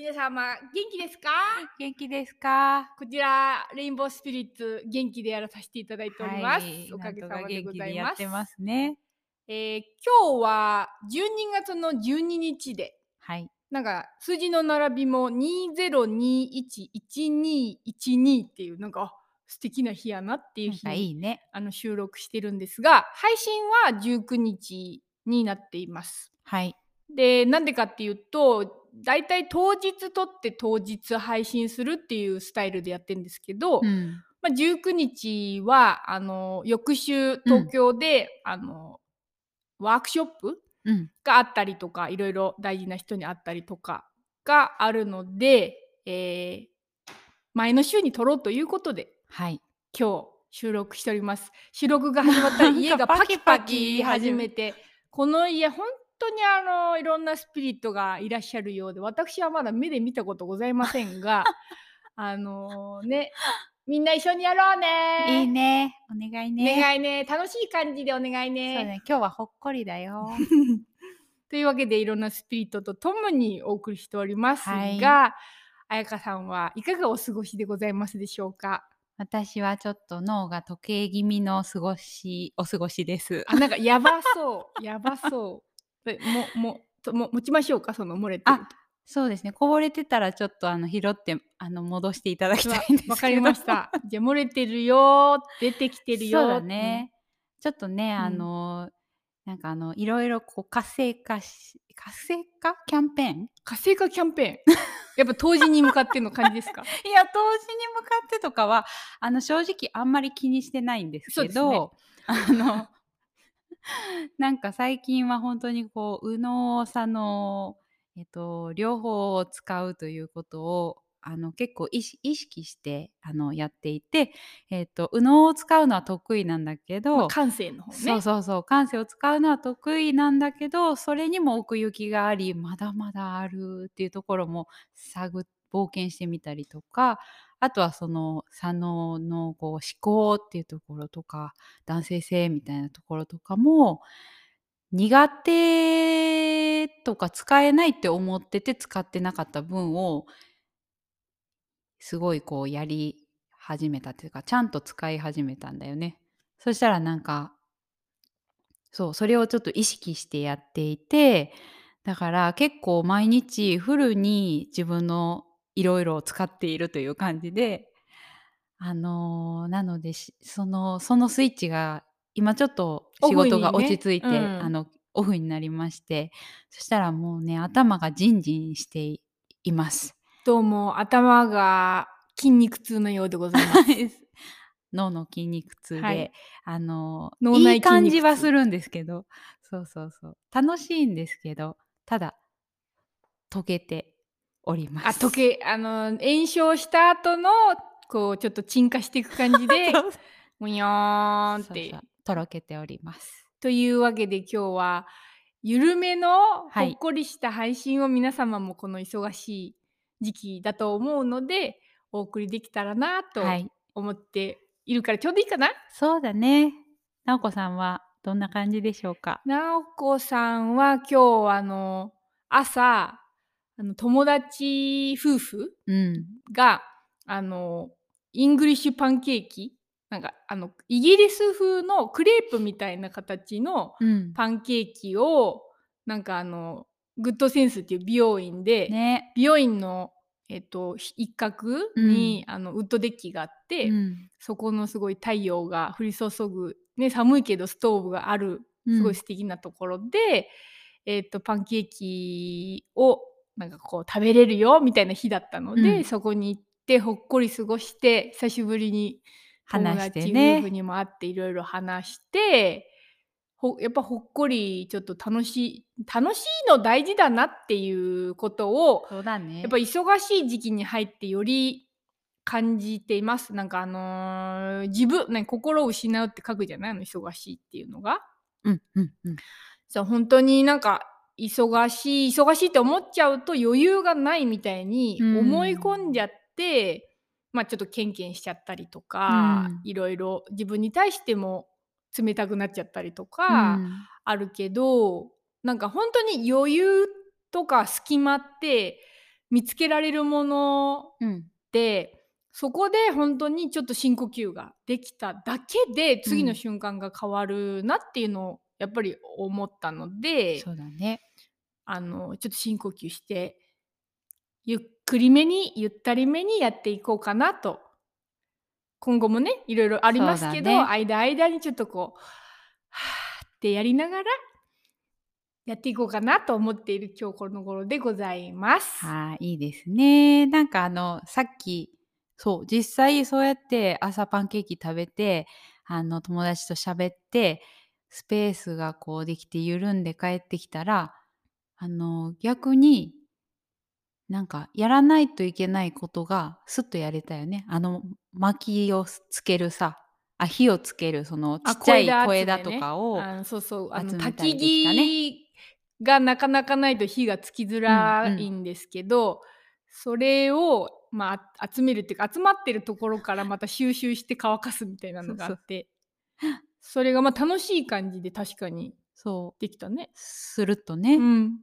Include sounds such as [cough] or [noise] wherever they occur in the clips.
皆様元気ですか？元気ですか？こちらレインボースピリッツ元気でやらさせていただいております、はいおかげさまでございます元気でやってますね。えー今日は12月の12日ではい。なんか数字の並びも20211212っていうなんかあ素敵な日やなっていう日にいいね。あの収録してるんですが配信は19日になっています。はい。でなんでかっていうと大体当日撮って当日配信するっていうスタイルでやってるんですけど、うん。まあ、19日はあの翌週東京で、あのワークショップうん。があったりとかいろいろ大事な人に会ったりとかがあるので、えー前の週に撮ろうということではい。今日収録しております収録が始まったら家がパキパキ始めてこの家本当にあのいろんなスピリットがいらっしゃるようで私はまだ目で見たことございませんが [laughs] あのねみんな一緒にやろうねいいね。お願いおね。願いね楽しい感じでお願いそうねね。今日はほっこりだよ。[laughs] というわけでいろんなスピリットとともにお送りしておりますが、はい彩香さんはいかがお過ごしでございますでしょうか？私はちょっと脳が時計気味の過ごし、お過ごしです。あなんかやばそうやばそうえももとも持ちましょうか？その漏れてるあそうですね。こぼれてたらちょっとあの拾ってあの戻していただきとたいんですけど。わかりました。[laughs] じゃあ漏れてるよ出てきてるよそうだね。ちょっとね、ん。あの、なんかあの、いろいろこう活性化し、活性化？キャンペーン？活性化キャンペーン？やっぱ当時に向かっての感じですか？[laughs] いや、投資に向かってとかは、あの、正直あんまり気にしてないんですけど、あの、[laughs] なんか最近は本当にこう、右脳左脳、えっと、両方を使うということを、あの、結構意識して、あの、やっていて、えっと、右脳を使うのは得意なんだけど、まあ感性の方ね。そうそうそう感性を使うのは得意なんだけどそれにも奥行きがありまだまだあるっていうところも探っ冒険してみたりとかあとはその左脳のこう思考っていうところとか男性性みたいなところとかも苦手とか使えないって思ってて使ってなかった分をすごいこうやり始めたっていうかちゃんと使い始めたんだよね。そしたらなんかそうそれをちょっと意識してやっていてだから結構毎日フルに自分のいろいろを使っているという感じであのーなのでしそのそのスイッチが今ちょっと仕事がオフにね落ち着いて、うん。あのオフになりましてそしたらもうね頭がジンジンしていいます。どうも頭が筋肉痛のようでございます。[laughs] 脳の筋肉痛で、はい。あの脳内いい感じ筋肉痛はするんですけどそうそうそう。楽しいんですけどただ溶けております。あ時計あの炎症した後のこうちょっと沈下していく感じでむにょーんってとろけております。というわけで今日は緩めのほはいっこりした配信を皆様もこの忙しい時期だと思うのでお送りできたらなとはい、思っているからちょうどいいかな？そうだね。なおこさんはどんな感じでしょうか？なおこさんは今日あの朝あの友達夫婦うん、があのイングリッシュパンケーキなんかあのイギリス風のクレープみたいな形のうん、パンケーキをなんかあのグッドセンスっていう美容院で、ね、美容院の、えっと、ひ一角に、あのウッドデッキがあって、うん、そこのすごい太陽が降り注ぐ、ね、寒いけどストーブがあるすごい素敵なところで、えっとパンケーキをなんかこう食べれるよみたいな日だったので、うんそこに行ってほっこり過ごして久しぶりに友話して達ね夫婦にも会っていろいろ話してほやっぱほっこりちょっと楽しい楽しいの大事だなっていうことをそうだね。やっぱ忙しい時期に入ってより感じています。なんかあのー自分、ね、心を失うって書くじゃない？の忙しいっていうのが。うん、うん、うん、そう本当になんか忙しい忙しいって思っちゃうと余裕がないみたいにうん思い込んじゃって、まあちょっとケンケンしちゃったりとか、うんいろいろ自分に対しても冷たくなっちゃったりとうか、んあるけどなんか本当に余裕とか隙間って見つけられるものうん。でそこで本当にちょっと深呼吸ができただけで次のうん瞬間が変わるなっていうのをやっぱり思ったので、そうだね。あのちょっと深呼吸してゆっくりめにゆったりめにやっていこうかなと今後もねいろいろありますけど、ね間間にちょっとこうはーってやりながらやっていこうかなと思っている今日この頃でございます。はい、いいですね。なんかあの、さっき、そう、実際そうやって朝パンケーキ食べて、あの、友達と喋って、スペースがこうできて緩んで帰ってきたら、あの、逆に、なんかやらないといけないことがすっとやれたよね。あの、薪をつけるさ、あ、火をつける、そのちあっちゃい小小枝とかを、あのそうそう。あの集めた焚き木がなかなかないと火がつきづらいんですけど、それを、まあ、あ集めるっていうか集まってるところからまた収集して乾かすみたいなのがあって。それがまあ楽しい感じで確かにそう、できたね。するとね。うん、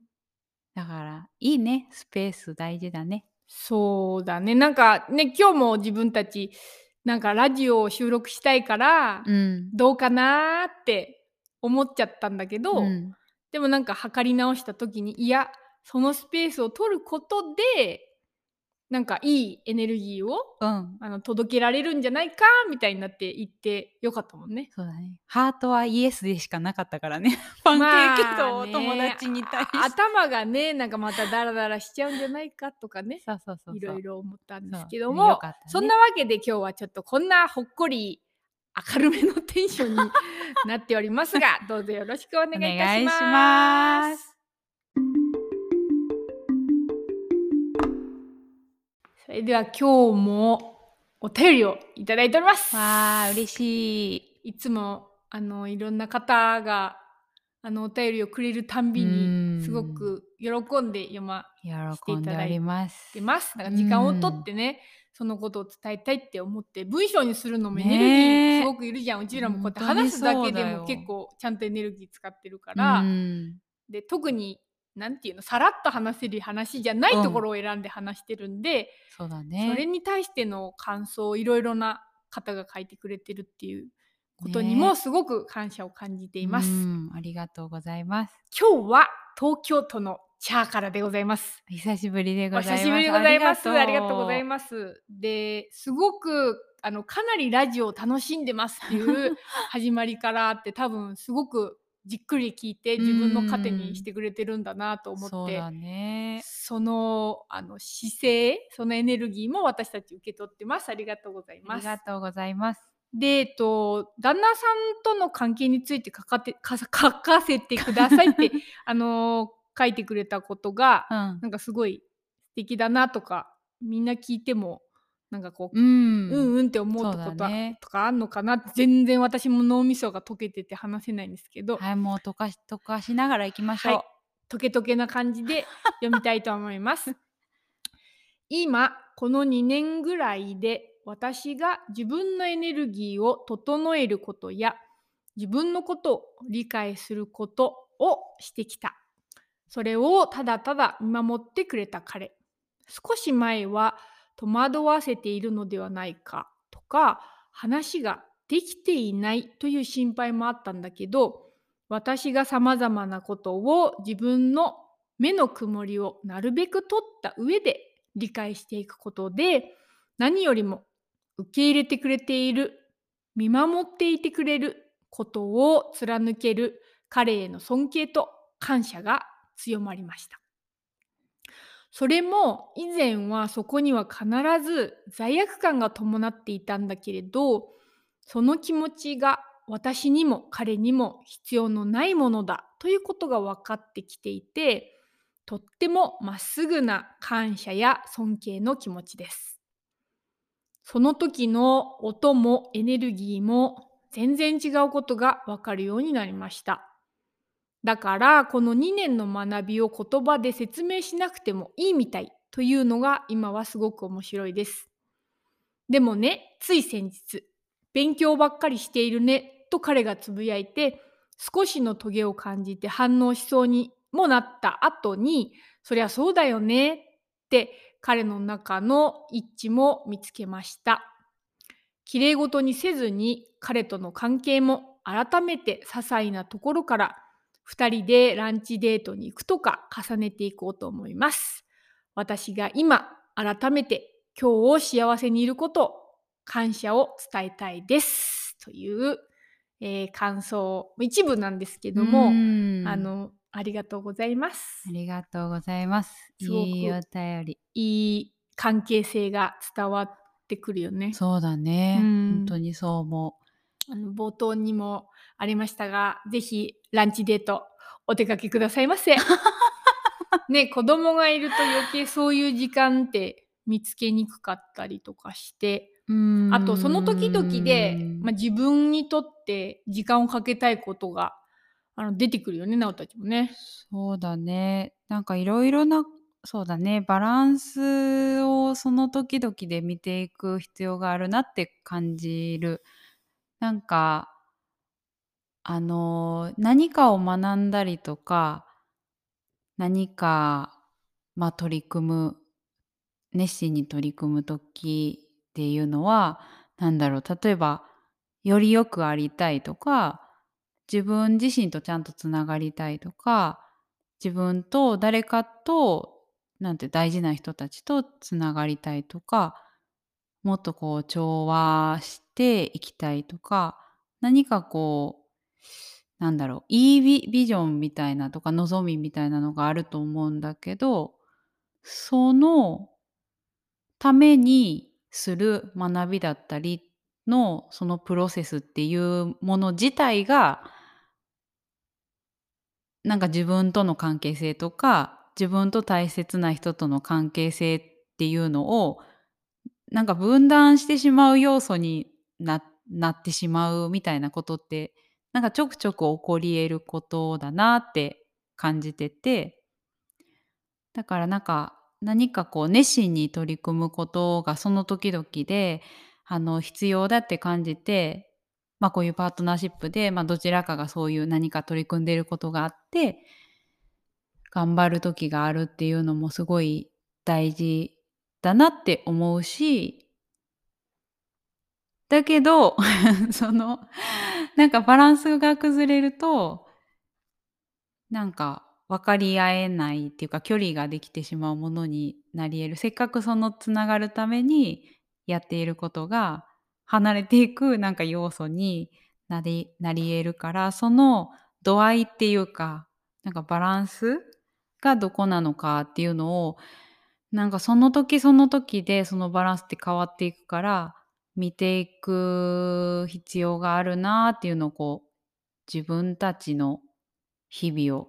だから、いいね。スペース大事だね。そうだねなんかね今日も自分たちなんかラジオを収録したいから、うん。どうかなーって思っちゃったんだけど、うんでもなんか測り直した時にいやそのスペースを取ることでなんかいいエネルギーをうん。あの届けられるんじゃないかみたいになって言ってよかったもんね。そうだね。ハートはイエスでしかなかったからね。[laughs] パンケーキとお友達に対して。頭がねなんかまたダラダラしちゃうんじゃないかとかねそうそうそう。いろいろ思ったんですけども、ねよかったねそんなわけで今日はちょっとこんなほっこり明るめのテンションになっておりますが [laughs] どうぞよろしくお願いいたします。お願いしますそれでは今日もお便りをいただいております。わあ、嬉しい。いつもあのいろんな方があのお便りをくれるたんびうんにすごく喜んで読ま喜んでおります。れます。だから時間をとってね、そのことを伝えたいって思って文章にするのもエネルギーすごくいるじゃん。うちらもこうやって話すだけでも結構ちゃんとエネルギー使ってるから、うんで特になんていうのさらっと話せる話じゃないうんところを選んで話してるんで、そうだね。それに対しての感想をいろいろな方が書いてくれてるっていうことにもねすごく感謝を感じています。うんありがとうございます。今日は東京都のチャーからでございます。久しぶりでごおざいます。久しぶりでございます。ありがとうございす。ます。で、すごくあのかなりラジオを楽しんでますっていう始まりからあって多分すごくじっくり聞いて自分の糧にしてくれてるんだなと思ってそうだね。そのあの姿勢そのエネルギーも私たち受け取ってますありがとうございあますりがとうございます。でえっと旦那さんとの関係について書かてか [laughs] 書かせてくださいって [laughs] あの書いてくれたことがうんなんかすごい素敵だなとかみんな聞いてもなんかこう、うん。うん、うんって思うそうだことはねとかあんのかなって全然私も脳みそが溶けてて話せないんですけど、はい、もう溶かし溶かしながら行きましょう。はいトケトケな感じで読みたいと思います。[laughs] 今この2年ぐらいで私が自分のエネルギーを整えることや自分のことを理解することをしてきた。それをただただ見守ってくれた彼。少し前は戸惑わせているのではないかとか話ができていないという心配もあったんだけど私がさまざまなことを自分の目の曇りをなるべく取った上で理解していくことで何よりも受け入れてくれている見守っていてくれることを貫ける彼への尊敬と感謝が強まりました。それも以前はそこには必ず罪悪感が伴っていたんだけれどその気持ちが私にも彼にも必要のないものだということが分かってきていてとってもまっすぐな感謝や尊敬の気持ちです。その時の音もエネルギーも全然違うことが分かるようになりました。だからこの2年の学びを言葉で説明しなくてもいいみたいというのが今はすごく面白いです。でもね、つい先日、勉強ばっかりしているねと彼がつぶやいて、少しのトゲを感じて反応しそうにもなった後に、そりゃそうだよねって彼の中の一致も見つけました。きれいごとにせずに彼との関係も改めて些細なところから2人でランチデートに行くとか重ねていこうと思います。私が今改めて今日を幸せにいることを感謝を伝えたいです。という、えー感想一部なんですけども、うんあのありがとうございますあ。りがとうございます。すごくいいお便り。いい関係性が伝わってくるよね。そうだね。うん本当にそう思あの冒頭にもありましたが、ぜひランチデートお出かけくださいませ。[laughs] ね、子供がいると余計そういう時間って見つけにくかったりとかして、あとその時々で、まあ、自分にとって時間をかけたいことがあの出てくるよね、なおたちもね。そうだね。なんかいろいろな、そうだね。バランスをその時々で見ていく必要があるなって感じる。なんか、あの、何かを学んだりとか、何か、まあ、取り組む、熱心に取り組む時っていうのは、なんだろう、例えば、よりよくありたいとか、自分自身とちゃんとつながりたいとか、自分と誰かと、なんて大事な人たちとつながりたいとか、もっとこう調和していきたいとか、何かこう、なんだろう、いいビビジョンみたいなとか望みみたいなのがあると思うんだけど、そのためにする学びだったりのそのプロセスっていうもの自体がなんか自分との関係性とか自分と大切な人との関係性っていうのをなんか分断してしまう要素にななってしまうみたいなことってなんかちょくちょく起こり得ることだなって感じててだからなんか何かこう熱心に取り組むことがその時々であの必要だって感じて、まあ、こういうパートナーシップで、まあ、どちらかがそういう何か取り組んでることがあって頑張る時があるっていうのもすごい大事だなって思うしだけど [laughs] そのなんかバランスが崩れるとなんか分かり合えないっていうか距離ができてしまうものになり得る。せっかくそのつながるためにやっていることが離れていくなんか要素になりなり得るからその度合いっていうかなんかバランスがどこなのかっていうのをなんかその時その時でそのバランスって変わっていくから見ていく必要があるなっていうのをこう自分たちの日々を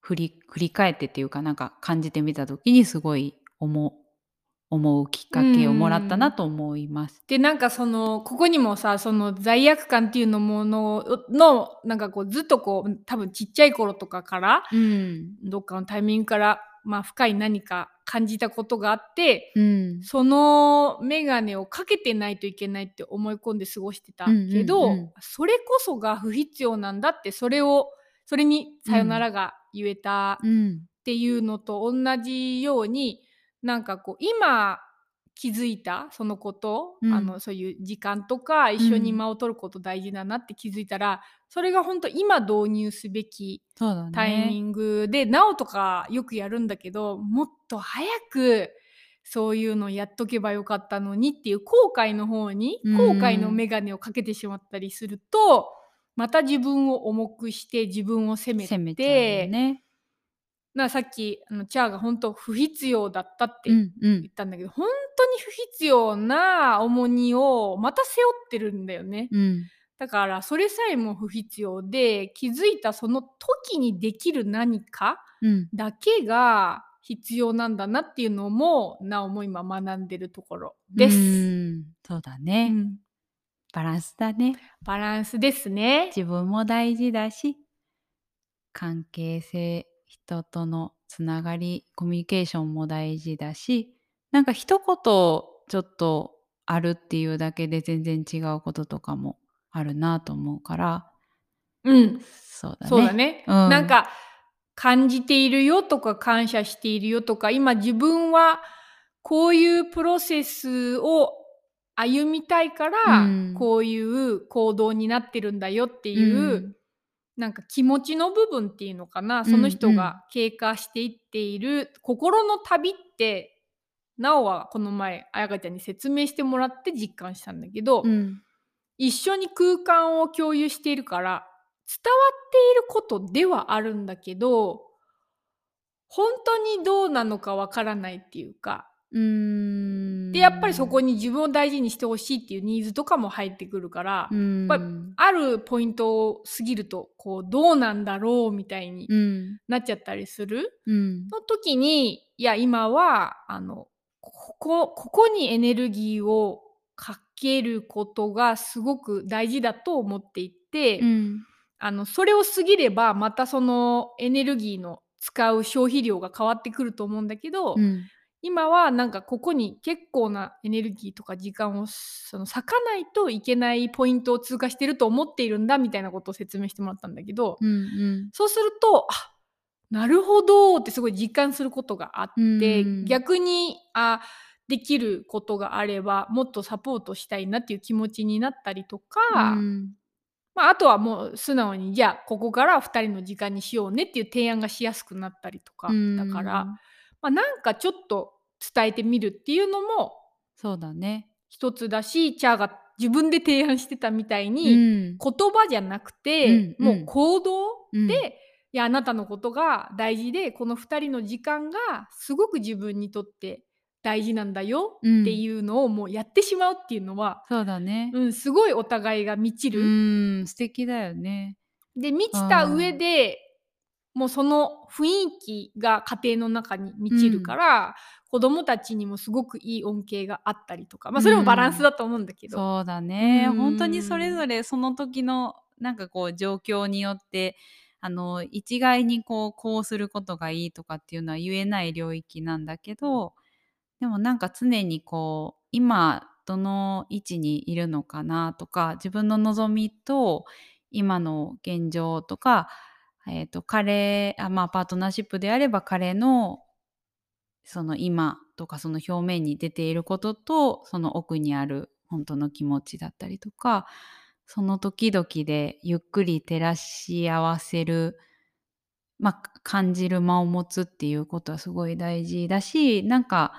振り振り返ってっていうかなんか感じてみた時にすごい思う思うきっかけをもらったなと思います。でなんかそのここにもさその罪悪感っていうのもののなんかこうずっとこう多分ちっちゃい頃とかからうん、どっかのタイミングから、まあ、深い何か感じたことがあってうん、その眼鏡をかけてないといけないって思い込んで過ごしてたけど、うんうん。うんそれこそが不必要なんだってそれをそれに「さよなら」が言えたうん、っていうのと同じようになんかこう今気づいたそのこと、うん。あのそういう時間とか一緒に間を取ること大事だなって気づいたら、それが本当今導入すべき。タイミングで、なおとかよくやるんだけどもっと早くそういうのやっとけばよかったのにっていう後悔の方にうん。後悔の眼鏡をかけてしまったりすると、また自分を重くして自分を責めて攻さっきあのチャーが本当不必要だったってうん、う言んっ、たんだけど、本当に不必要な重荷をまた背負ってるんだよね。うん、だからそれさえも不必要で気づいたその時にできる何かうん。だけが必要なんだなっていうのもなおも今学んでるところです。うんそうだうね、んバランスだね。バランスですね。自分も大事だし、関係性、人とのつながり、コミュニケーションも大事だし、なんか一言ちょっとあるっていうだけで全然違うこととかもあるなと思うから、うん、そうだね。そうだね。うん。なんか感じているよとか感謝しているよとか今自分はこういうプロセスを歩みたいから、うん。こういう行動になってるんだよっていう、うんなんか気持ちの部分っていうのかな、んその人が経過していっている心の旅ってなおはこの前あやかちゃんに説明してもらって実感したんだけど、うん。一緒に空間を共有しているから伝わっていることではあるんだけど本当にどうなのかわからないっていうかうんでやっぱりそこに自分を大事にしてほしいっていうニーズとかも入ってくるから、うん。やっぱりあるポイントを過ぎるとこうどうなんだろうみたいにうん。なっちゃったりするうん。の時にいや今はあのここここにエネルギーをかけることがすごく大事だと思っていて、うん。あのそれを過ぎればまたそのエネルギーの使う消費量が変わってくると思うんだけど、うん今はなんかここに結構なエネルギーとか時間をその割かないといけないポイントを通過してると思っているんだみたいなことを説明してもらったんだけど、うんそうするとあなるほどってすごい実感することがあって、うん。逆にあできることがあればもっとサポートしたいなっていう気持ちになったりとか、うん。まあ、あとはもう素直にじゃあここから2人の時間にしようねっていう提案がしやすくなったりとか、うんだから、まあ、なんかちょっと伝えてみるっていうのもそうだね。一つだしチャーが自分で提案してたみたいに、うん。言葉じゃなくて、うんもう行動うん。で、いやあなたのことが大事でこの2人の時間がすごく自分にとって大事なんだよっていうのをもうやってしまうっていうのは、そうだね。うんすごいお互いが満ちうる。ん素敵だよね。で満ちた上でもうその雰囲気が家庭の中に満ちるから、子供たちにもすごくいい恩恵があったりとか、まあ、それもバランスだと思うんだけど。そうだね。うん。本当にそれぞれその時のなんかこう状況によってあの一概にこうこうすることがいいとかっていうのは言えない領域なんだけどでもなんか常にこう今どの位置にいるのかなとか自分の望みと今の現状とか、えー、と彼あ、まあ、パートナーシップであれば彼のその今とかその表面に出ていることとその奥にある本当の気持ちだったりとかその時々でゆっくり照らし合わせる、まあ、感じる間を持つっていうことはすごい大事だしなんか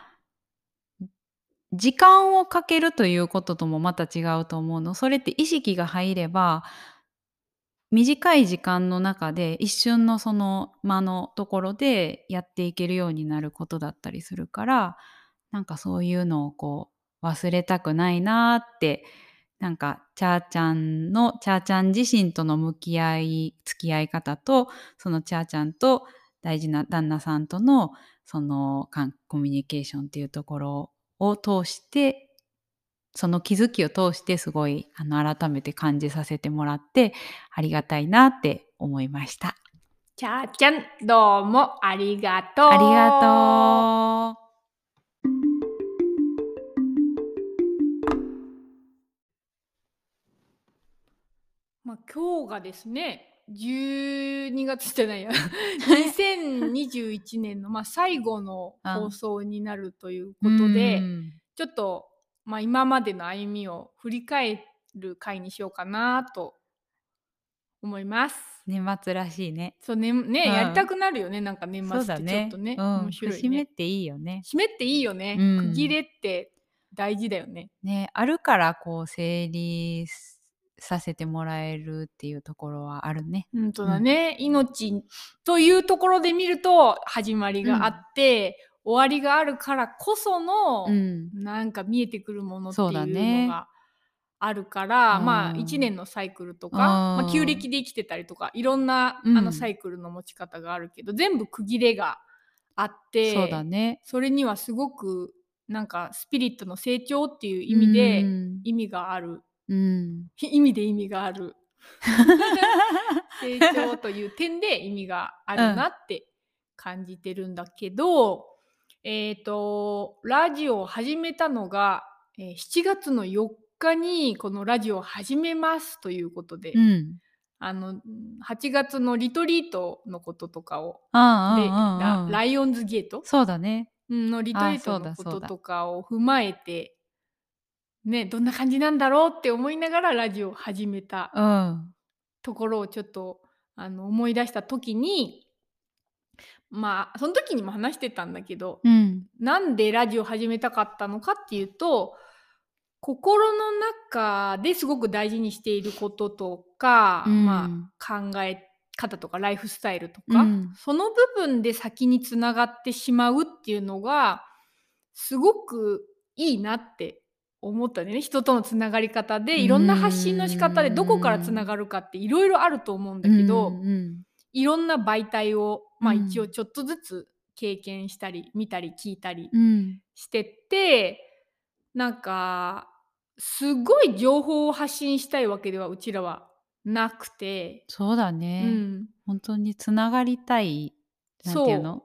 時間をかけるということともまた違うと思うの。それって意識が入れば短い時間の中で一瞬のその間のところでやっていけるようになることだったりするからなんかそういうのをこう忘れたくないなってなんかチャーちゃんのチャーちゃん自身との向き合い付き合い方とそのチャーちゃんと大事な旦那さんとのそのコミュニケーションっていうところを通してその気づきを通してすごいあの改めて感じさせてもらってありがたいなって思いました。ちゃーちゃんどうもありがとう。ありがとう。まあ、今日がですね12月じゃないや [laughs] 2021年のまあ最後の放送になるということで、[laughs] うんちょっと、まあ、今までの歩みを振り返る回にしようかなと思います。年末らしいね。そうねね、うんやりたくなるよねなんか年末ってちょ。っとねうん、面白い節目っね。ていいよね。締めっていいよね、うん区切れって大事だよね。ね、あるからこう整理させてもらえるっていうところはあるね。本当だね、命というところで見ると始まりがあって、終わりがあるからこその、うん。なんか見えてくるものっていうのがあるから、うん。まあ1年のサイクルとか、うん。まあ、旧暦で生きてたりとかいろんな、うん。あのサイクルの持ち方があるけど全部区切れがあってそうだね。それにはすごくなんかスピリットの成長っていう意味で、うん。意味がある。うん。意味で意味がある。[laughs] 成長という点で意味があるなって感じてるんだけど、えっ、とラジオを始めたのが、えー7月の4日にこのラジオを始めますということで、うん。あの、ん、8月のリトリートのこととかを。ラライオンズゲート？そうだね。うん、のリトリートのこと。とかを踏まえてね、どんな感じなんだろうって思いながらラジオを始めたうん。ところをちょっと、あの、思い出した時にまあ、そん時にも話してたんだけど、うん。なんでラジオ始めたかったのかっていうと、心の中ですごく大事にしていることとか、うまん。あ、考え方とかライフスタイルとか、うん。その部分で先に繋がってしまうっていうのが、すごくいいなって思ったね。人との繋がり方うで、いろんな発信の仕方でどこから繋ーん。がるかって色々あると思うんだうんけど、うん。いろんな媒体を、ま、一応うん。ちょっとずつ経験したり、見たり聞いたりうん。してって、なんか、すごい情報を発信したいわけでは、うちらはなくてそうだうね。ん。ほんとに繋がりたい、なんていう。の、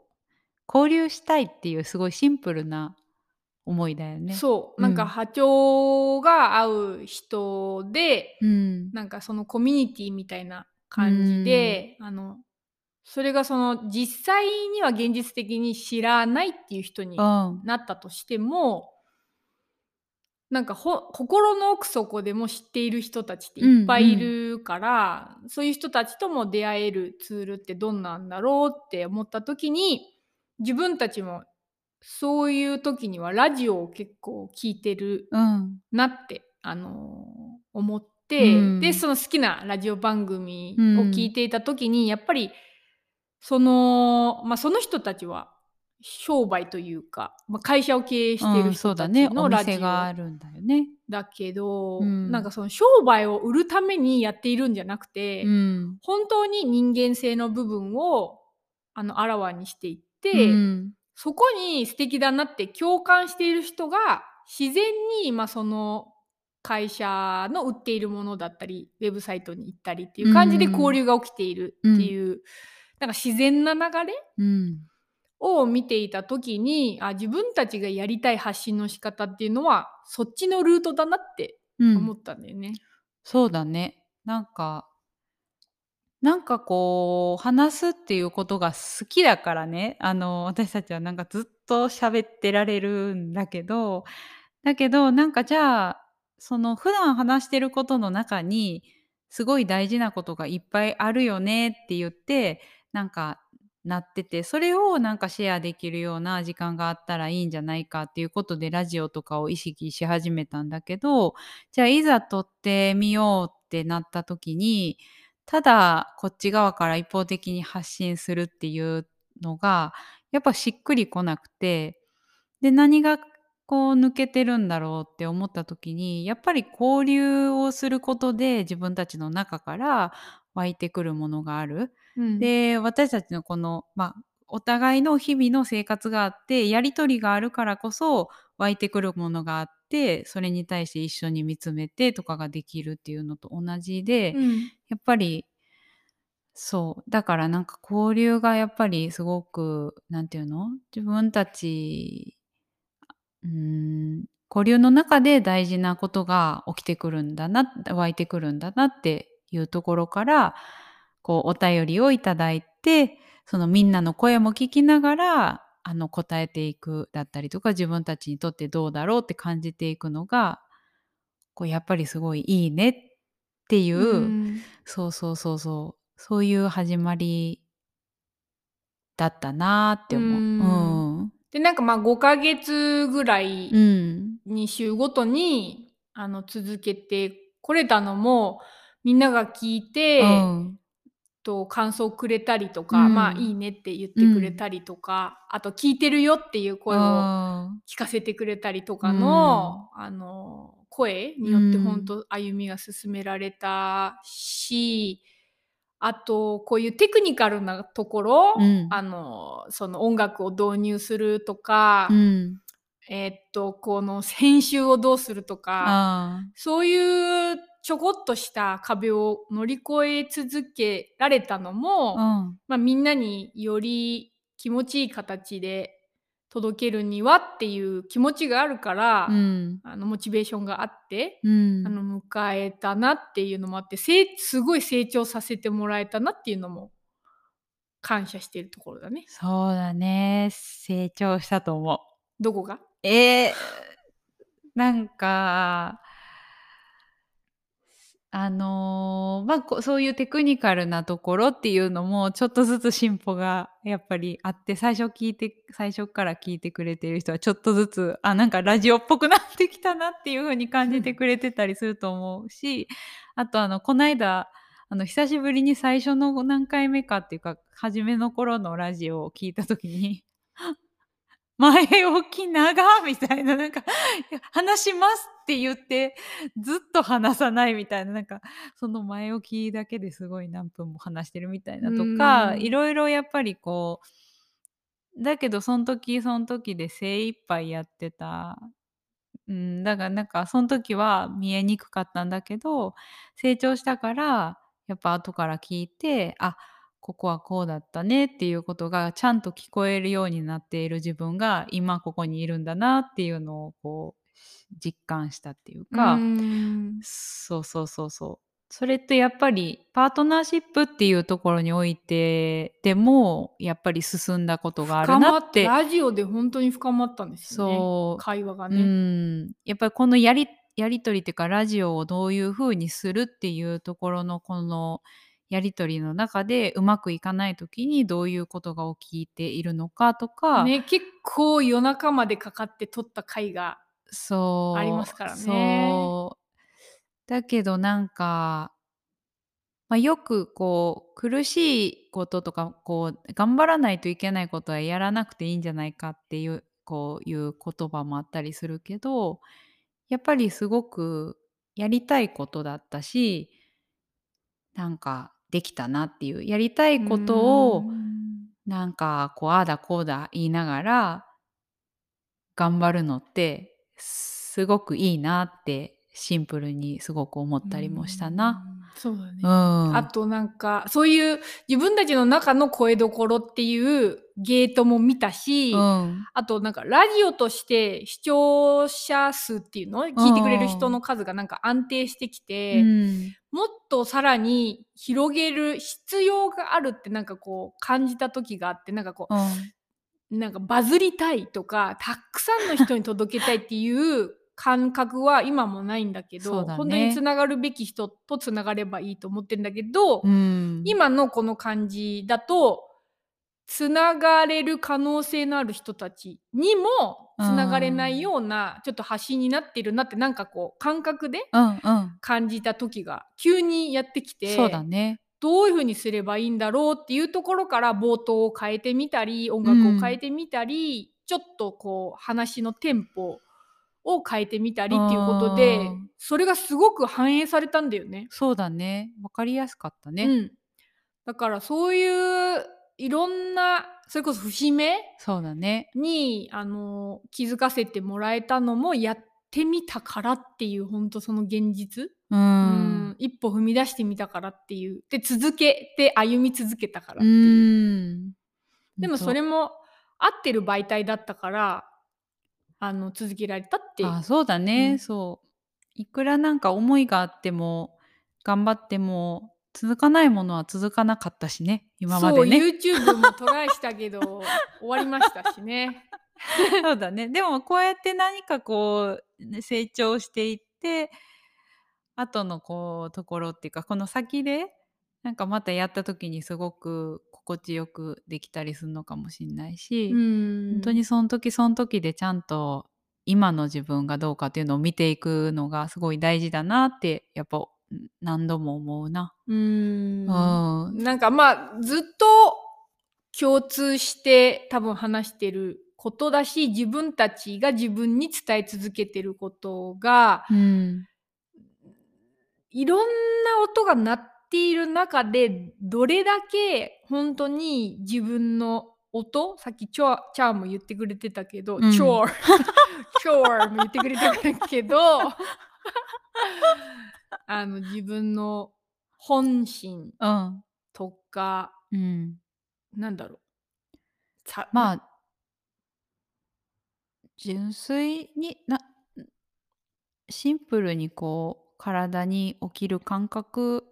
交流したいっていうすごいシンプルな思いだよね。そう、なんかうん。波長が合う人で、うん。なんかそのコミュニティみたいなう感じ。で、あの、それがその実際には現実的に知らないっていう人にうん。なったとしてもなんか、ほ心の奥底でも知っている人たちってういっぱいいんうん。るから、そういう人たちとも出会えるツールってどんなんだろうって思った時に、自分たちもそういう時にはラジオを結構聞いてるうん。なって、あの、思っうて、で、ん。その好きなラジオ番う組を聞いん。ていた時に、やっぱり、その、ま、その人たちは商売というか、ま、会社を経営している人たちのラ店ジオがあるんだよね。だけど、なんうん。かその商売を売るためにやっているんじゃなくうて、ん。本当に人間性の部分を、あの、あらわにしていっうて、ん。そこに素敵だなって共感している人が、自然に、ま、その会社の売っているものだったり、ウェブサイトに行ったりっていうう感じで交ん。流が起きているうん。っていう、なんか自然な流れうん。を見ていた時に、あ、自分たちがやりたい発信の仕方っていうのは、そっちのルートだなってうん。思ったんだよね。そうだね。なんかなんかこう、話すっていうことが好きだからね、あの、私たちはなんかずっと喋ってられるんだけど、だけど、なんかじゃあ、その普段話してることの中に、すごい大事なことがいっぱいあるよねって言って、なんかなってて、それをなんかシェアできるような時間があったらいいんじゃないかっていうことで、ラジオとかを意識し始めたんだけど、じゃあいざ撮ってみようってなった時に、ただこっち側から一方的に発信するっていうのが、やっぱしっくりこなくて、で、何がこう抜けてるんだろうって思った時に、やっぱり交流をすることで自分たちの中から湧いてくるものがある。うん。で、私たちのこの、ま、お互いの日々の生活があって、やり取りがあるからこそ湧いてくるものがあって、それに対して一緒に見つめてとかができるっていうのと同じで、うん。やっぱりそう、だからなんか交流がやっぱりすごく、なんていうの、自分たちうーん、交流の中で大事なことが起きてくるんだな、湧いてくるんだなっていうところから、こうお便りをいただいて、そのみんなの声も聞きながら、あの答えていくだったりとか、自分たちにとってどうだろうって感じていくのが、こうやっぱりすごいいいねっていうーう、ん。そうそうそうそう、そういう始まりだったなって思う。ん。うん。で、なんか、ま、5か月ぐらういん。に週ごとに、あの、続けてこれたのも、みんなが聞いて、うん。と、感想くれたりとうか、まあ、いいん。ねって言っうん。てくれたりとか、あと聞いてるよっていう声をああ。聞かせてくれたりとうかん。の、あの、声うによってほんん。と歩みが進められたし、あと、こういうテクニカルなところ、うん。あの、その音楽を導入するとか、うん。えっと、この編集をどうするとか、ああ。そういうちょこっとした壁を乗り越え続けられたのも、うん。ま、みんなにより気持ちいい形で届けるにはっていう気持ちがあるから、うん。あのモチベーションがあって、うん。あの迎えたなっていうのもあってすごい成長させてもらえたなっていうのも感謝してるところだね。そうだね。成長したと思う。どこが？ええ、なんか、あの、ま、こそういうテクニカルなところっていうのも、ちょっとずつ進歩がやっぱりあって、最初聞いて最初から聞いてくれてる人はちょっとずつ、あ、なんかラジオっぽくなってきたなっていう風に感じてくれてたりすると思うし、あとあのこないだ、あの久しぶりに最初の何回目かっていうか、初めの頃のラジオを聞いた時に [laughs] 前置き長みたいな、なんか、話しますって言って、ずっと話さないみたいな、なんか、その前置きだけですごい何分も話してるみたいなとか、うんいろいろやっぱりこう、だけどそん時そん時で精一杯やってた。うん、だからなんかそん時は見えにくかったんだけど、成長したから、やっぱ後から聞いて、あ、ここはこうだったねっていうことがちゃんと聞こえるようになっている自分が今ここにいるんだなっていうのをこう実感したっていうか、うんそうそうそうそう。それってやっぱりパートナーシップっていうところにおいてでもやっぱり進んだことがあるなって。ラジオで本当に深まったんですよね。そうう会話がね。ん、やっぱりこのやりやり取りっていうかラジオをどういう風にするっていうところのこのやり取りの中でうまくいかない時にどういうことが起きているのかとか、ね、結構夜中までかかって撮った回がありますからね。そう。だけどなんか、まあ、よくこう苦しいこととかこう頑張らないといけないことはやらなくていいんじゃないかっていうこういう言葉もあったりするけどやっぱりすごくやりたいことだったしなんかできたなっていうやりたいことをうんなんかこうああだこうだ言いながら頑張るのってすごくいいなってシンプルにすごく思ったりもしたな。うんそうだね。うん。あとなんかそういう自分たちの中の声どころっていうゲートも見たし、うん。あとなんかラジオとして視聴者数っていうの？聞いてくれる人の数がなんか安定してきて、うんもっとさらに広げる必要があるってなんかこう感じた時があってなんかこうなんかバズりたいとかたくさんの人に届けたいっていう感覚は今もないんだけどね。本当につながるべき人とつながればいいと思ってるんだけど、うん、今のこの感じだとつながれる可能性のある人たちにもつながれないようなちょっと発信になってるなってなんかこう感覚でうんうん。感じた時が急にやってきてそうだね。どういうふうにすればいいんだろうっていうところから冒頭を変えてみたり音楽を変えてみたり、ちょっとこう話のテンポを変えてみたりっていうことでうんそれがすごく反映されたんだよね。そうだね。わかりやすかったね。うん、だからそういういろんなそれこそ節目そうだね。にあの気づかせてもらえたのもやってみたからっていう本当その現実、う。うん一歩踏み出してみたからっていうで続けて歩み続けたからっうていう。ん。でもそれも合ってる媒体だったからあの続けられたってあそうだね、うんそう。いくらなんか思いがあっても頑張っても続かないものは続かなかったしね今までね。そう YouTube もトライしたけど [laughs] 終わりましたしね。[laughs] そうだね。でもこうやって何かこうね成長していって後のこうところっていうかこの先でなんかまたやった時にすごく心地よくできたりするのかもしれないし、うん本当にその時その時でちゃんと今の自分がどうかっていうのを見ていくのがすごい大事だなってやっぱ何度も思うな。うーん。うん。なんかまあずっと共通して多分話してることだし自分たちが自分に伝え続けてることがうん。いろんな音が鳴っている中でどれだけ本当に自分の音さっきチョアチャーも言ってくれてたけど、うん。チョー [laughs] チョーも言ってくれてたけど [laughs] あの自分の本心うんとかうん、なんだろう。さまあ純粋になシンプルにこう体に起きる感覚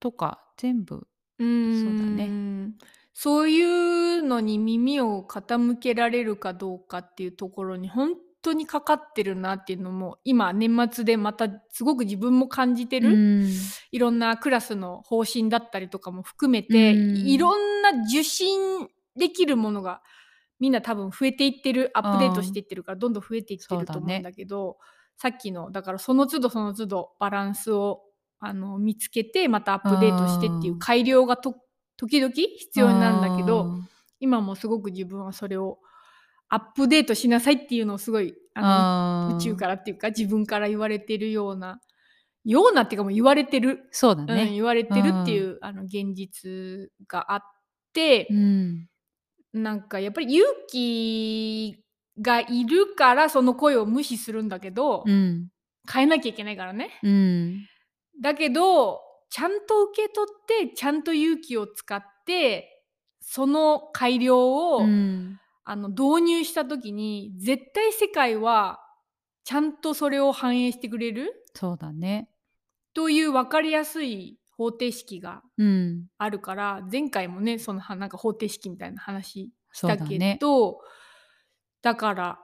とか全部うそうだね。ん。そういうのに耳を傾けられるかどうかっていうところに本当にかかってるなっていうのも今年末でまたすごく自分も感じてうる。んいろんなクラスの方針だったりとかも含めて、うんいろんな受信できるものがみんな多分増えていってるアップデートしていってるからどんどん増えていってると思うんだけどさっきのだからその都度その都度バランスをあの見つけてまたアップデートしてっていううん。改良がと時々必要になるんだけどうん。今もすごく自分はそれをアップデートしなさいっていうのをすごいあの宇宙からっていうか自分から言われてるようなようなっていうかもう言われてる。うん、そうだね。言われてるっていう、あの現実があってう、ん。なんかやっぱり勇気がいるからその声を無視するんだけど、うん。変えなきゃいけないからね。うんだけどちゃんと受け取ってちゃんと勇気を使ってその改良を、うんあの導入した時に絶対世界はちゃんとそれを反映してくれる？そうだね。という分かりやすい方程式がうんあるから前回もねそのはなんか方程式みたいな話したけだね。どだ,、から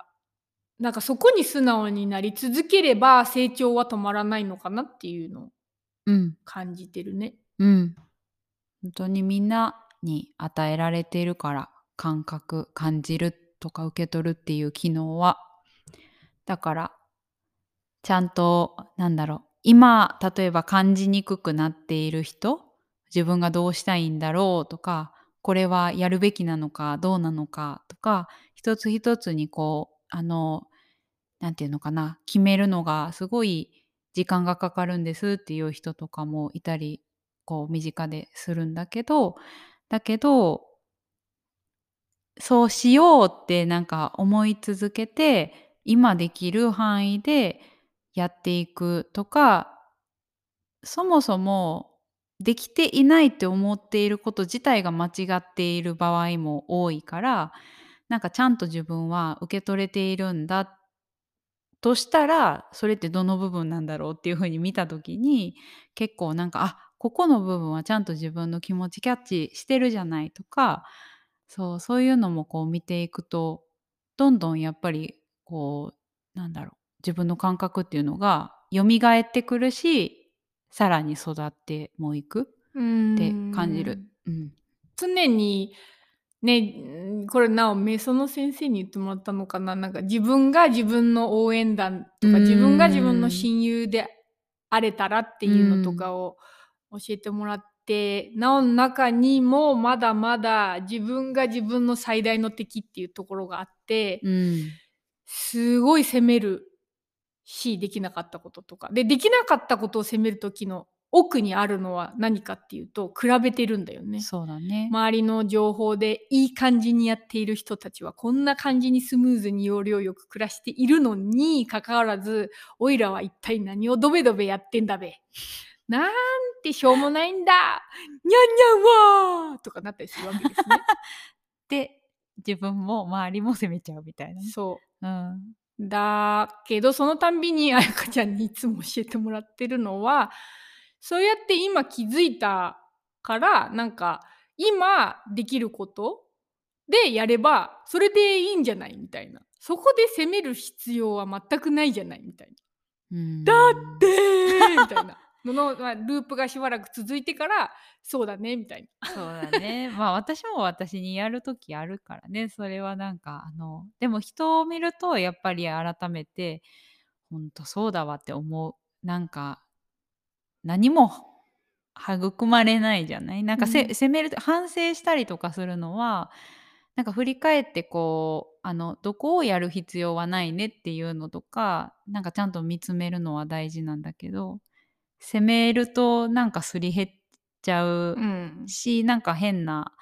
なんかそこに素直になり続ければ成長は止まらないのかなっていうのをうん感じてるね。うん。本当にみんなに与えられているから感覚感じるとか受け取るっていう機能はだからちゃんとなんだろう今例えば感じにくくなっている人自分がどうしたいんだろうとかこれはやるべきなのかどうなのかとか一つ一つにこうあのなんていうのかな決めるのがすごい時間がかかるんですっていう人とかもいたりこう身近でするんだけどだけどそうしようってなんか思い続けて今できる範囲でやっていくとかそもそもできていないって思っていること自体が間違っている場合も多いからなんかちゃんと自分は受け取れているんだっとしたらそれってどの部分なんだろうっていうふうに見た時に結構なんかあここの部分はちゃんと自分の気持ちキャッチしてるじゃないとかそうそういうのもこう見ていくとどんどんやっぱりこうなんだろう自分の感覚っていうのが蘇ってくるしさらに育ってもいくって感じる。うん常にねうんこれなおメソの先生に言ってもらったのかな。なんか自分が自分の応援団とかうん。自分が自分の親友であれたらっていうのとかを教えてもらってなおの中にもまだまだ自分が自分の最大の敵っていうところがあってうん。すごい責めるしできなかったこととか。でできなかったことを責める時の奥にあるのは何かっていうと比べてるんだよね。そうだね。周りの情報でいい感じにやっている人たちはこんな感じにスムーズに要領よく暮らしているのにかかわらずおいらは一体何をドベドベやってんだべなんてしょうもないんだにゃんにゃんわーとかなったりするわけですね。[laughs] で自分も周りも責めちゃうみたいなね。そうんうだけどそのたんびにあやかちゃんにいつも教えてもらってるのはそうやって今気づいたからなんか今できることでやればそれでいいんじゃないみたいなそこで責める必要は全くないじゃないみたいな。うんだってーみたいなのの、まあ、ループがしばらく続いてからそうだねみたいな。そうだね。[laughs] まあ私も私にやる時あるからね。それはなんかあのでも人を見るとやっぱり改めて本当そうだわって思う。なんか何も育まれないじゃない？なんかせ、うん。責める反省したりとかするのはなんか振り返ってこうあのどこをやる必要はないねっていうのとかなんかちゃんと見つめるのは大事なんだけど責めるとなんかすり減っちゃううん。しなんか変な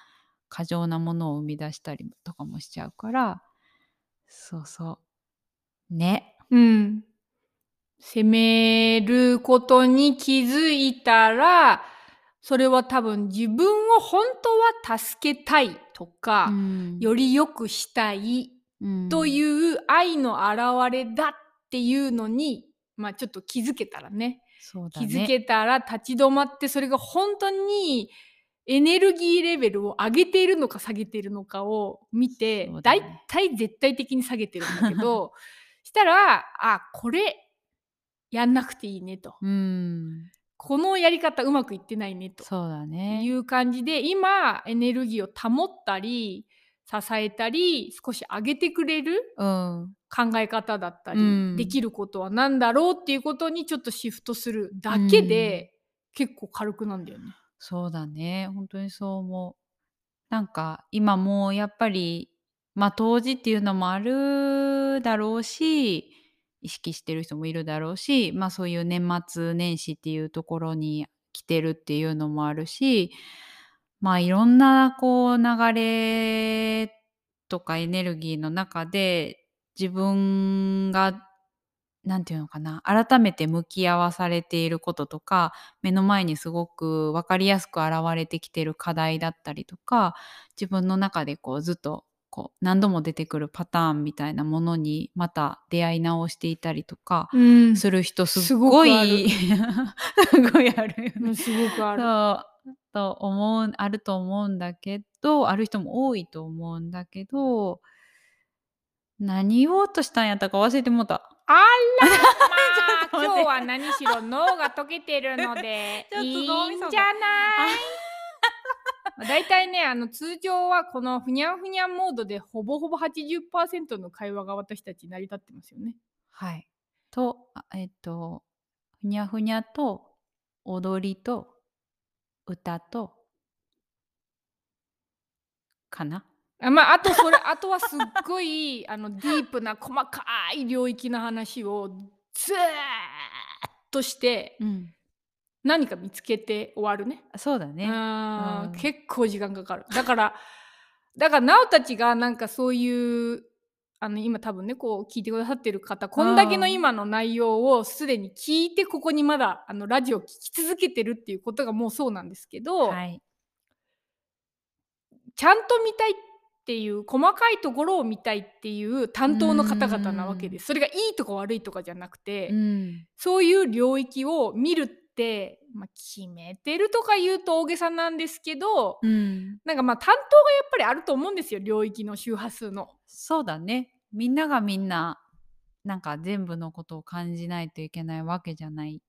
過剰なものを生み出したりとかもしちゃうからそうそう。ね。うん。責めることに気づいたら、それは多分自分を本当は助けたいとか、うん。より良くしたいとういう愛の表れだっていうのに、まあちょっと気づけたらね。そうだ気づね。けたら立ち止まってそれが本当にエネルギーレベルを上げているのか下げているのかを見て、だいたい絶対的に下げてるんだけど [laughs] したらあこれやんなくていいねとうん。このやり方うまくいってないねとそうだね。いう感じで今エネルギーを保ったり支えたり少し上げてくれるうん。考え方だったり、うんできることは何だろうっていうことにちょっとシフトするだけで、結構軽くなんだよね。そうだね。本当にそう思う。なんか今もうやっぱり、まあ当時っていうのもあるだろうし、意識してる人もいるだろうし、まあそういう年末年始っていうところに来てるっていうのもあるし、まあいろんなこう流れとかエネルギーの中で自分がなんていうのかな改めて向き合わされていることとか目の前にすごく分かりやすく現れてきてる課題だったりとか自分の中でこうずっとこう何度も出てくるパターンみたいなものにまた出会い直していたりとかうんする人すごごくあるい [laughs] すごいあるよね。うん、すごくある。と思うあると思うんだけどある人も多いと思うんだけど何言おうとしたんやったか忘れてもうた。あら、[laughs] まあ、今日は何しろ脳が溶けてるので [laughs] いいんじゃない？まあ大体ねあの通常はこのふにゃんふにゃんモードでほぼほぼ80%の会話が私たち成り立ってますよね。はい。と、あえっと、ふにゃふにゃと、踊りと、歌と、かな？あまあ、あとそれあとはすっごい [laughs] あのディープな細かい領域の話をずーっとしてうん。何か見つけて終わるね。そうだね。うん結構時間かかる。だから [laughs] だからなおたちがなんかそういうあの今多分ねこう聞いてくださってる方こんだけの今の内容をすでに聞いてここにまだあのラジオを聞き続けてるっていうことがもうそうなんですけど、はい。ちゃんと見たいっていう細かいところを見たいっていう担当の方々なわけです。それがいいとか悪いとかじゃなくて、うん。そういう領域を見るって、まあ、決めてるとか言うと大げさなんですけど、うん。なんかまあ担当がやっぱりあると思うんですよ領域の周波数の。そうだね。みんながみんな、なんか全部のことを感じないといけないわけじゃない。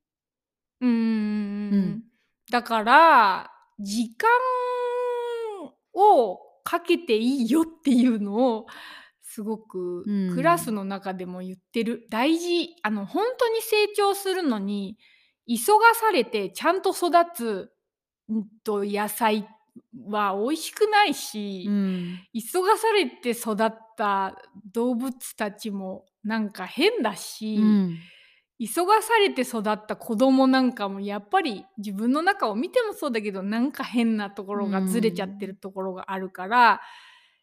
うーんうんだから時間をかけていいよっていうのをすごくうんクラスの中でも言ってる、大事あの本当に成長するのに急がされてちゃんと育つんと野菜は美味しくないし、ん。急がされて育った動物たちもなんか変だし、うん。急がされて育った子供なんかもやっぱり自分の中を見てもそうだけどなんか変なところがずれちゃってるところがあるから、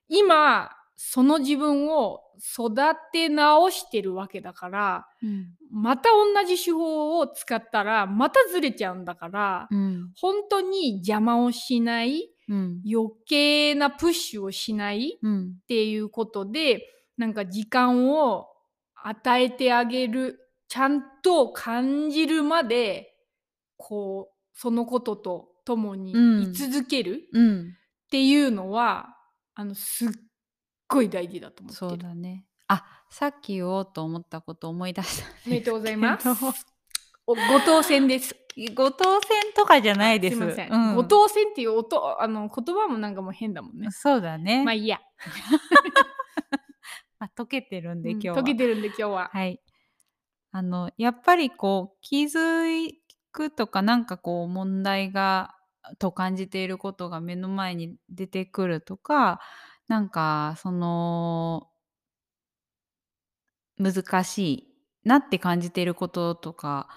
今その自分を育て直してるわけだからうん。また同じ手法を使ったらまたずれちゃうんだから、うん。本当に邪魔をしないうん。余計なプッシュをしないうん。っていうことでなんか時間を与えてあげるちゃんと感じるまでこうそのことと共にうん居続けるうん。っていうのは、あのすっごい大事だと思ってる。そうだね。あ、さっき言おうと思ったこと思い出したおめでとうございます [laughs] ご当選です。ご当選とかじゃないです。すいません。うんご当選っていう音あの言葉もなんかもう変だもんね。そうだね。まあいいや。[laughs] まあ、溶けてるんで、うん今日は。溶けてるんで今日は。はい。あの、やっぱりこう、気づくとか、なんかこう、問題が、と感じていることが目の前に出てくるとか、なんか、その、難しいなって感じていることとか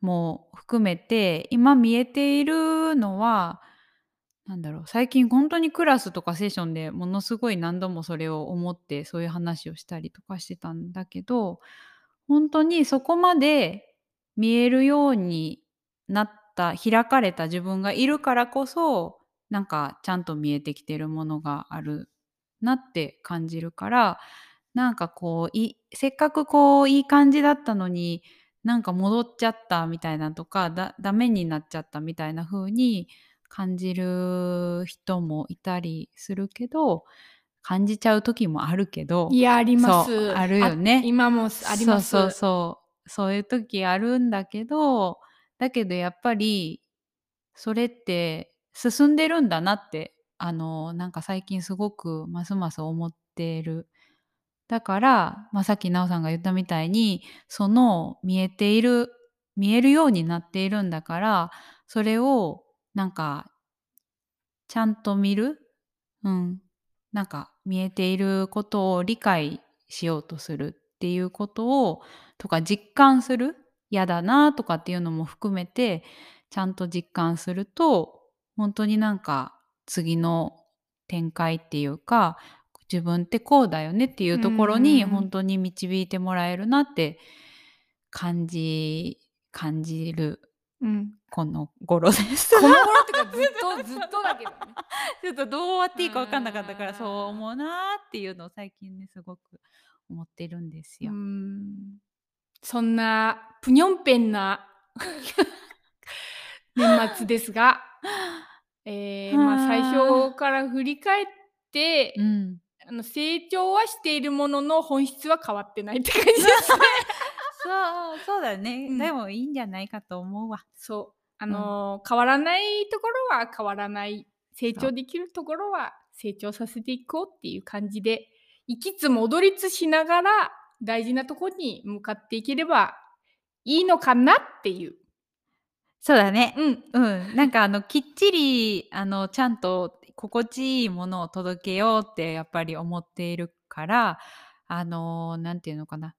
も含めて、今見えているのは、なんだろう、最近本当にクラスとかセッションでものすごい何度もそれを思って、そういう話をしたりとかしてたんだけど、本当にそこまで見えるようになった、開かれた自分がいるからこそ、なんかちゃんと見えてきてるものがあるなって感じるから、なんかこういせっかくこういい感じだったのになんか戻っちゃったみたいなとかだダメになっちゃったみたいな風に感じる人もいたりするけど感じちゃう時もあるけどいやあります。あるよね。今もあります。そうそうそう。そういう時あるんだけどだけどやっぱりそれって進んでるんだなってあのなんか最近すごくますます思っている。だから、まあ、さっき奈緒さんが言ったみたいにその見えている見えるようになっているんだからそれをなんかちゃんと見る、うん、なんか見えていることを理解しようとするっていうことをとか実感する？嫌だなとかっていうのも含めてちゃんと実感すると本当になんか次の展開っていうか自分ってこうだよねっていうところにうん本当に導いてもらえるなって感じ感じるうん、この頃です。この頃ってかずっとずっとだけどね [laughs] ちょっとどう終わっていいか分かんなかったからうんそう思うなーっていうのを最近ねすごく思ってるんですうよ。んそんなぷにょんぺんな [laughs] 年末ですが、えーまあ、最初から振り返って、うん、あの成長はしているものの本質は変わってないって感じですね。そうそうだね、うん。でもいいんじゃないかと思うわ。そう。あのー変わらないところは変わらない。成長できるところは成長させていこうっていう感じで行きつ戻りつしながら大事なところに向かっていければいいのかなっていう。そうだね。うん。うん、なんかあのきっちりあのちゃんと心地いいものを届けようってやっぱり思っているからあのなんていうのかな。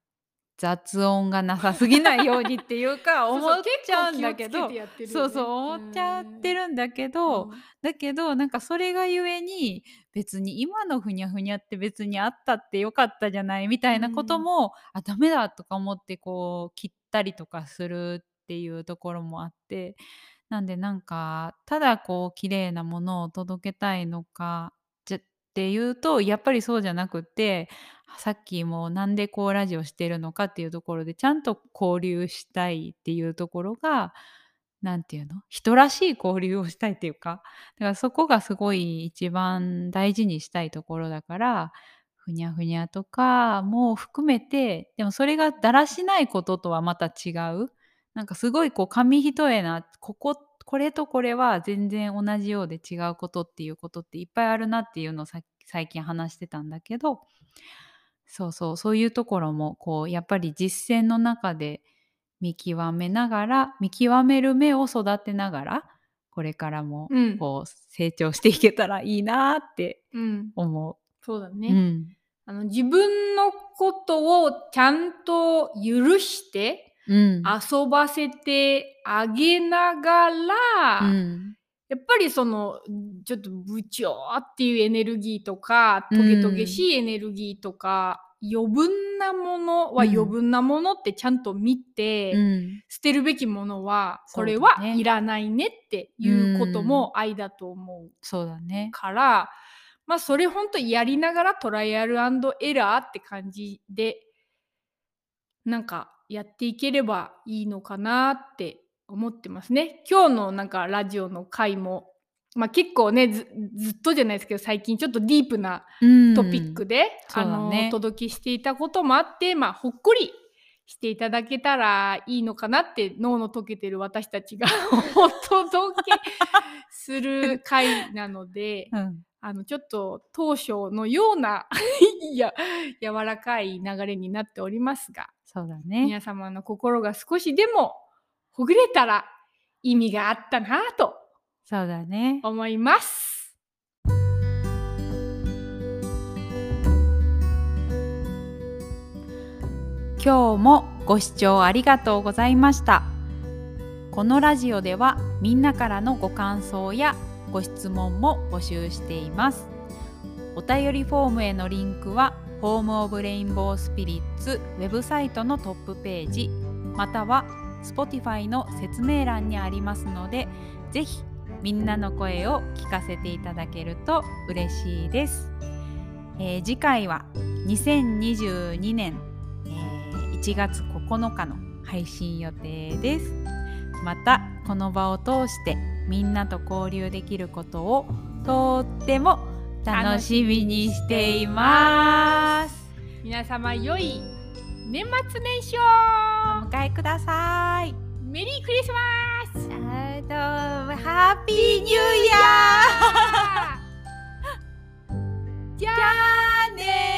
雑音がなさすぎないようにっていうか [laughs] 思っちゃうんだけどそうそう思っちゃってるんだけど、だけどなんかそれがゆえに別に今のふにゃふにゃって別にあったってよかったじゃないみたいなことも、あダメだとか思ってこう切ったりとかするっていうところもあってなんでなんかただこう綺麗なものを届けたいのかっていうとやっぱりそうじゃなくてさっきもなんでこうラジオしてるのかっていうところでちゃんと交流したいっていうところがなんていうの人らしい交流をしたいっていうかだからそこがすごい一番大事にしたいところだからふにゃふにゃとかも含めてでもそれがだらしないこととはまた違うなんかすごいこう紙一重なこここれとこれは全然同じようで違うことっていうことっていっぱいあるなっていうのをさ最近話してたんだけどそうそうそういうところもこうやっぱり実践の中で見極めながら見極める目を育てながらこれからもうん。こう成長していけたらいいなってうん、思う。そうだね、うん。あの自分のことをちゃんと許してうん。遊ばせてあげながら、うん。やっぱりそのちょっと部長っていうエネルギーとかトゲトゲしいエネルギーとか、余分なものはうん。余分なものってちゃんと見て、うん。捨てるべきものはこれはいらないねっていうことも愛だと思う。そうだね。から、まあそれ本当やりながらトライアルエラーって感じでなんかやっていければいいのかなって思ってますね。今日のなんかラジオの回も、まあ、結構ねずずっとじゃないですけど最近ちょっとディープなトピックで、あのお届けしていたこともあって、まあ、ほっこりしていただけたらいいのかなって脳の溶けてる私たちが [laughs] お届けする回なのでうん。あのちょっと当初のような [laughs] いや柔らかい流れになっておりますがそうだね。皆様の心が少しでもほぐれたら意味があったなとそうだね。思います。今日もご視聴ありがとうございました。このラジオではみんなからのご感想やご質問も募集しています。お便りフォームへのリンクはホームオブレインボースピリッツウェブサイトのトップページまたは Spotify の説明欄にありますのでぜひみんなの声を聞かせていただけると嬉しいです。えー次回は2022年、えー1月9日の配信予定ですまたこの場を通してみんなと交流できることをとっても楽しみにしています。皆様良い年末年始を。お迎えください。メリークリスマス。ハッピーニューイヤー。じゃあね